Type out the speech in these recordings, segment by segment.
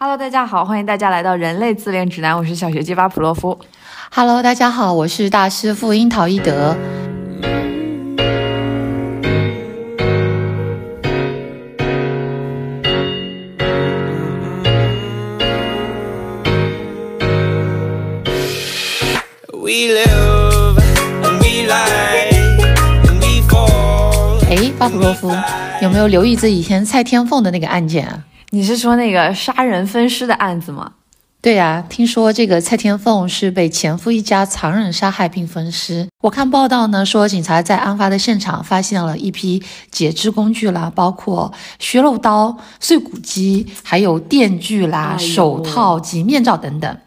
Hello，大家好，欢迎大家来到人类自恋指南，我是小学鸡巴普洛夫。Hello，大家好，我是大师傅樱桃一德。We live and we lie and we fall. 哎，巴甫洛夫，有没有留意这以前蔡天凤的那个案件啊？你是说那个杀人分尸的案子吗？对呀、听说这个蔡天凤是被前夫一家残忍杀害并分尸。我看报道呢，说警察在案发的现场发现了一批解肢工具啦，包括削肉刀、碎骨机，还有电锯啦、哎手套及面罩等等。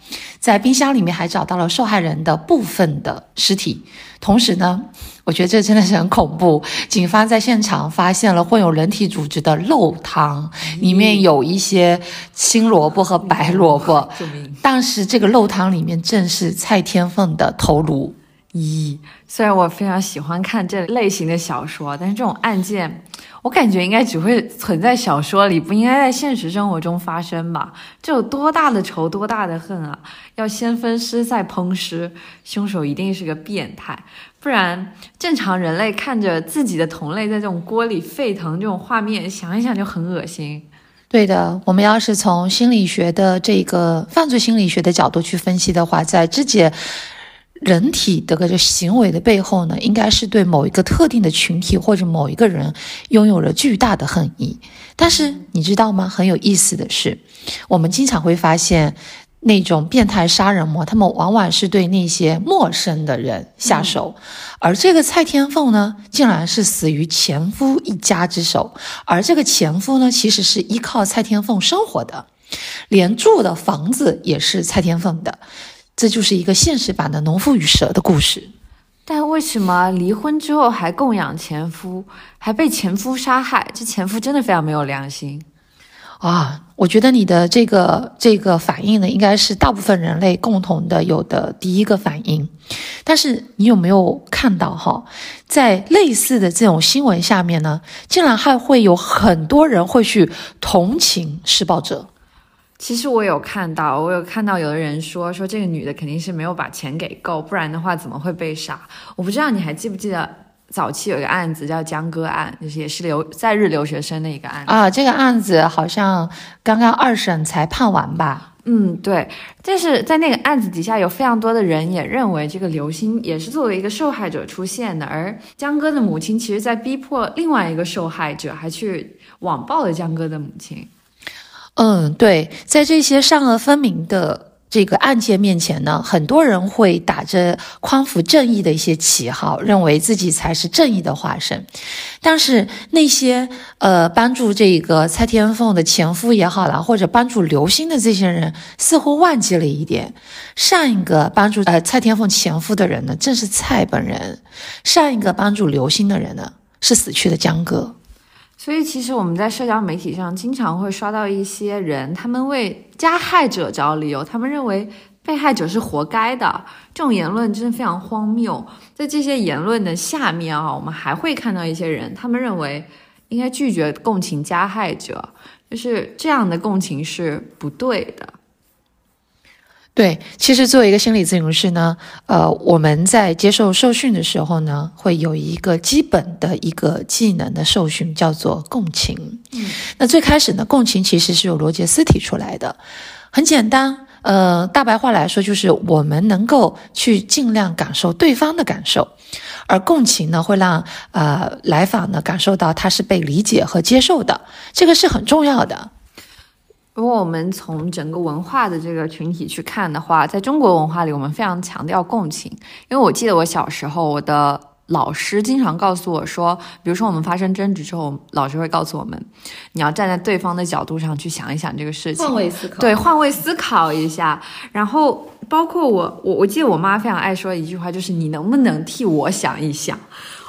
在冰箱里面还找到了受害人的部分的尸体。同时呢，我觉得这真的是很恐怖。警方在现场发现了混有人体组织的肉汤，里面有一些青萝卜和白萝卜。救命！当时这个肉汤里面正是蔡天凤的头颅。咦，虽然我非常喜欢看这类型的小说，但是这种案件，我感觉应该只会存在小说里，不应该在现实生活中发生吧？这有多大的仇，多大的恨啊！要先分尸再烹尸，凶手一定是个变态，不然正常人类看着自己的同类在这种锅里沸腾这种画面，想一想就很恶心。对的，我们要是从心理学的这个犯罪心理学的角度去分析的话，在肢解人体的这个行为的背后呢，应该是对某一个特定的群体或者某一个人拥有了巨大的恨意。但是你知道吗？很有意思的是，我们经常会发现。那种变态杀人魔，他们往往是对那些陌生的人下手，而这个蔡天凤呢，竟然是死于前夫一家之手，而这个前夫呢，其实是依靠蔡天凤生活的，连住的房子也是蔡天凤的，这就是一个现实版的农夫与蛇的故事。但为什么离婚之后还供养前夫，还被前夫杀害？这前夫真的非常没有良心。啊，我觉得你的这个这个反应呢，应该是大部分人类共同的有的第一个反应。但是你有没有看到哈，在类似的这种新闻下面呢，竟然还会有很多人会去同情施暴者。其实我有看到，我有看到有的人说说这个女的肯定是没有把钱给够，不然的话怎么会被杀？我不知道你还记不记得早期有一个案子叫江歌案，就是也是留在日留学生的一个案子。啊，这个案子好像刚刚二审才判完吧？嗯，对。但是在那个案子底下，有非常多的人也认为这个刘星也是作为一个受害者出现的，而江歌的母亲其实在逼迫另外一个受害者，还去网暴了江歌的母亲。嗯，对，在这些善恶分明的这个案件面前呢，很多人会打着匡扶正义的一些旗号，认为自己才是正义的化身。但是那些呃帮助这个蔡天凤的前夫也好啦，或者帮助刘星的这些人，似乎忘记了一点，上一个帮助呃蔡天凤前夫的人呢，正是蔡本人；上一个帮助刘星的人呢，是死去的江哥。所以，其实我们在社交媒体上经常会刷到一些人，他们为加害者找理由，他们认为被害者是活该的。这种言论真的非常荒谬。在这些言论的下面啊，我们还会看到一些人，他们认为应该拒绝共情加害者，就是这样的共情是不对的。对，其实作为一个心理咨询师呢，呃，我们在接受受训的时候呢，会有一个基本的一个技能的受训，叫做共情。嗯，那最开始呢，共情其实是由罗杰斯提出来的，很简单，呃，大白话来说就是我们能够去尽量感受对方的感受，而共情呢，会让呃来访呢感受到他是被理解和接受的，这个是很重要的。如果我们从整个文化的这个群体去看的话，在中国文化里，我们非常强调共情。因为我记得我小时候，我的老师经常告诉我说，比如说我们发生争执之后，老师会告诉我们，你要站在对方的角度上去想一想这个事情，位思考对，换位思考一下。然后包括我，我我记得我妈非常爱说一句话，就是你能不能替我想一想？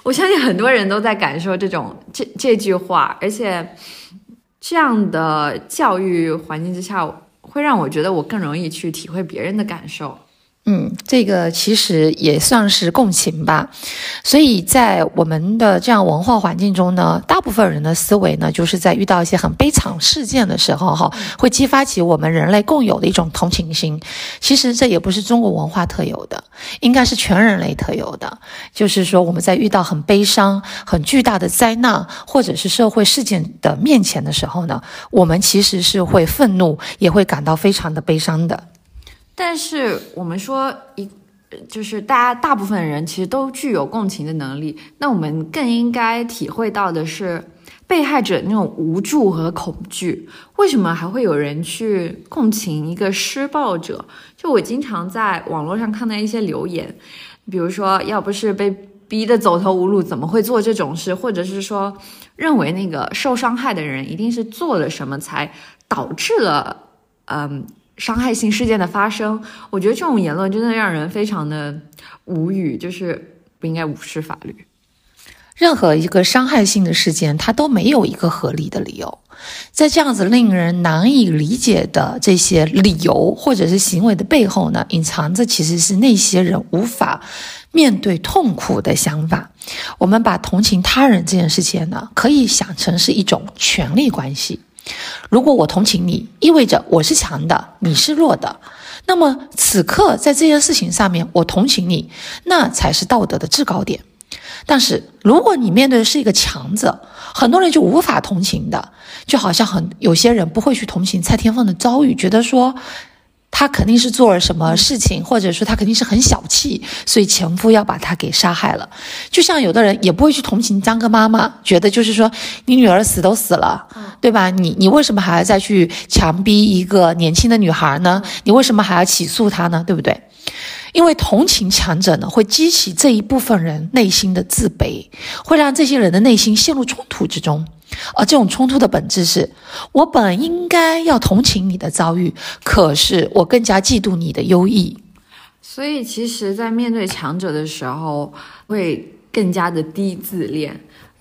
我相信很多人都在感受这种这这句话，而且这样的教育环境之下，会让我觉得我更容易去体会别人的感受。嗯，这个其实也算是共情吧。所以在我们的这样文化环境中呢，大部分人的思维呢，就是在遇到一些很悲惨事件的时候，哈，会激发起我们人类共有的一种同情心。其实这也不是中国文化特有的，应该是全人类特有的。就是说，我们在遇到很悲伤、很巨大的灾难或者是社会事件的面前的时候呢，我们其实是会愤怒，也会感到非常的悲伤的。但是我们说一，就是大家大部分人其实都具有共情的能力，那我们更应该体会到的是被害者那种无助和恐惧。为什么还会有人去共情一个施暴者？就我经常在网络上看到一些留言，比如说要不是被逼得走投无路，怎么会做这种事？或者是说认为那个受伤害的人一定是做了什么才导致了，嗯。伤害性事件的发生，我觉得这种言论真的让人非常的无语，就是不应该无视法律。任何一个伤害性的事件，它都没有一个合理的理由。在这样子令人难以理解的这些理由或者是行为的背后呢，隐藏着其实是那些人无法面对痛苦的想法。我们把同情他人这件事情呢，可以想成是一种权力关系。如果我同情你，意味着我是强的，你是弱的。那么此刻在这件事情上面，我同情你，那才是道德的制高点。但是如果你面对的是一个强者，很多人就无法同情的，就好像很有些人不会去同情蔡天凤的遭遇，觉得说。他肯定是做了什么事情，或者说他肯定是很小气，所以前夫要把他给杀害了。就像有的人也不会去同情张哥妈妈，觉得就是说你女儿死都死了，对吧？你你为什么还要再去强逼一个年轻的女孩呢？你为什么还要起诉她呢？对不对？因为同情强者呢，会激起这一部分人内心的自卑，会让这些人的内心陷入冲突之中。而这种冲突的本质是，我本应该要同情你的遭遇，可是我更加嫉妒你的优异。所以，其实，在面对强者的时候，会更加的低自恋；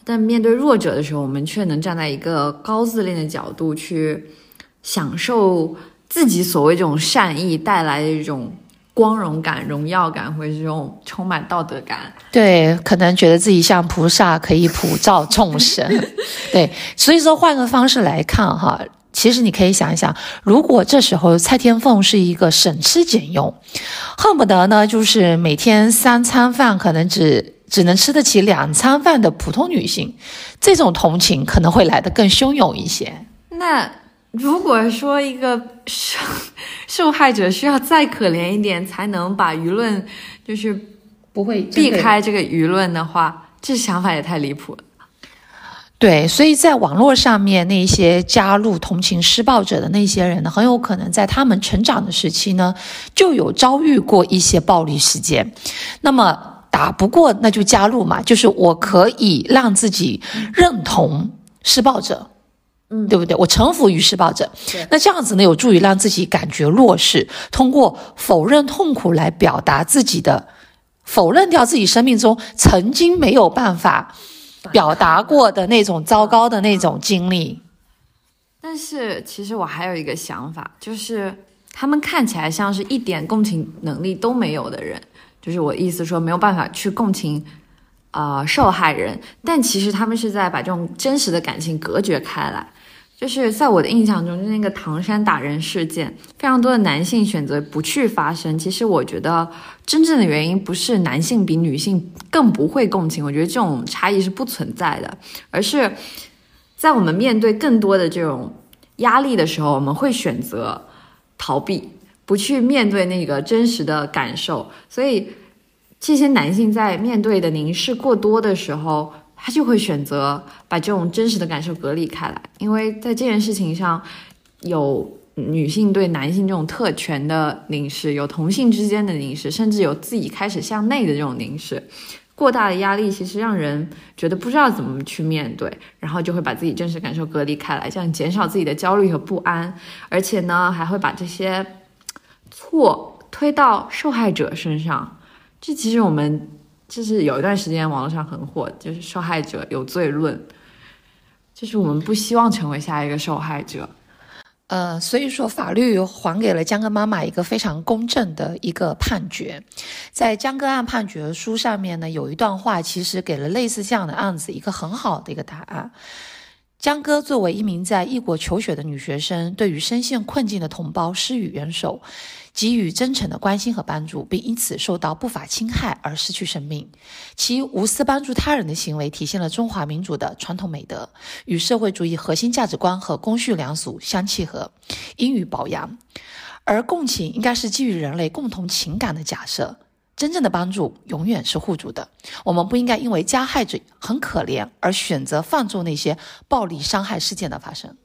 但面对弱者的时候，我们却能站在一个高自恋的角度去享受自己所谓这种善意带来的一种。光荣感、荣耀感，或者是这种充满道德感，对，可能觉得自己像菩萨，可以普照众生，对。所以说，换个方式来看哈，其实你可以想一想，如果这时候蔡天凤是一个省吃俭用，恨不得呢就是每天三餐饭可能只只能吃得起两餐饭的普通女性，这种同情可能会来得更汹涌一些。那。如果说一个受受害者需要再可怜一点才能把舆论就是不会避开这个舆论的话，这想法也太离谱了。对，所以在网络上面那些加入同情施暴者的那些人呢，很有可能在他们成长的时期呢，就有遭遇过一些暴力事件。那么打不过那就加入嘛，就是我可以让自己认同施暴者。嗯，对不对？我臣服于施暴者，那这样子呢，有助于让自己感觉弱势，通过否认痛苦来表达自己的，否认掉自己生命中曾经没有办法表达过的那种糟糕的那种经历。但是，其实我还有一个想法，就是他们看起来像是一点共情能力都没有的人，就是我意思说没有办法去共情。啊，受害人，但其实他们是在把这种真实的感情隔绝开来。就是在我的印象中，就那个唐山打人事件，非常多的男性选择不去发声。其实我觉得真正的原因不是男性比女性更不会共情，我觉得这种差异是不存在的，而是在我们面对更多的这种压力的时候，我们会选择逃避，不去面对那个真实的感受。所以这些男性在面对的凝视过多的时候。他就会选择把这种真实的感受隔离开来，因为在这件事情上，有女性对男性这种特权的凝视，有同性之间的凝视，甚至有自己开始向内的这种凝视。过大的压力其实让人觉得不知道怎么去面对，然后就会把自己真实感受隔离开来，这样减少自己的焦虑和不安，而且呢，还会把这些错推到受害者身上。这其实我们。就是有一段时间网络上很火，就是受害者有罪论，就是我们不希望成为下一个受害者。呃，所以说法律还给了江歌妈妈一个非常公正的一个判决。在江歌案判决书上面呢，有一段话，其实给了类似这样的案子一个很好的一个答案。江歌作为一名在异国求学的女学生，对于深陷困境的同胞施予援手，给予真诚的关心和帮助，并因此受到不法侵害而失去生命。其无私帮助他人的行为，体现了中华民族的传统美德，与社会主义核心价值观和公序良俗相契合，应予褒扬。而共情应该是基于人类共同情感的假设。真正的帮助永远是互助的，我们不应该因为加害者很可怜而选择放纵那些暴力伤害事件的发生。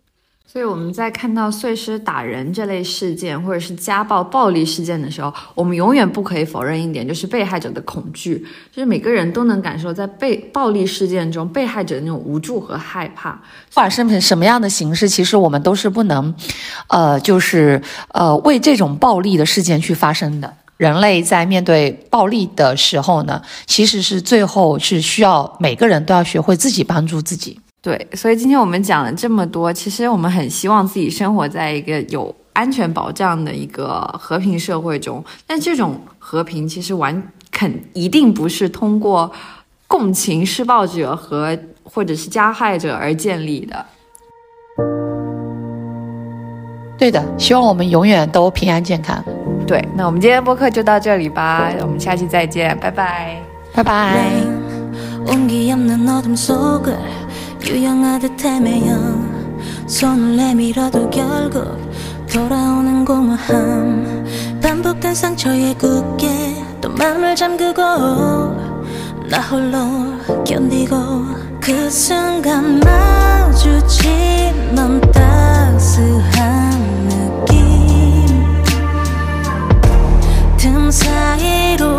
所以我们在看到碎尸打人这类事件，或者是家暴暴力事件的时候，我们永远不可以否认一点，就是被害者的恐惧，就是每个人都能感受在被暴力事件中被害者的那种无助和害怕。不管是什么样的形式，其实我们都是不能，呃，就是呃为这种暴力的事件去发生的。人类在面对暴力的时候呢，其实是最后是需要每个人都要学会自己帮助自己。对，所以今天我们讲了这么多，其实我们很希望自己生活在一个有安全保障的一个和平社会中。但这种和平其实完肯一定不是通过共情施暴者和或者是加害者而建立的。对的，希望我们永远都平安健康。对，那我们今天播客就到这里吧，我们下期再见，拜拜，拜拜。 온기 없는 어둠 속을 유영하듯 헤매여 손을 내밀어도 결국 돌아오는 공허함 반복된 상처에 굳게 또 마음을 잠그고 나 홀로 견디고 그 순간 마주친 넌 따스한 사이로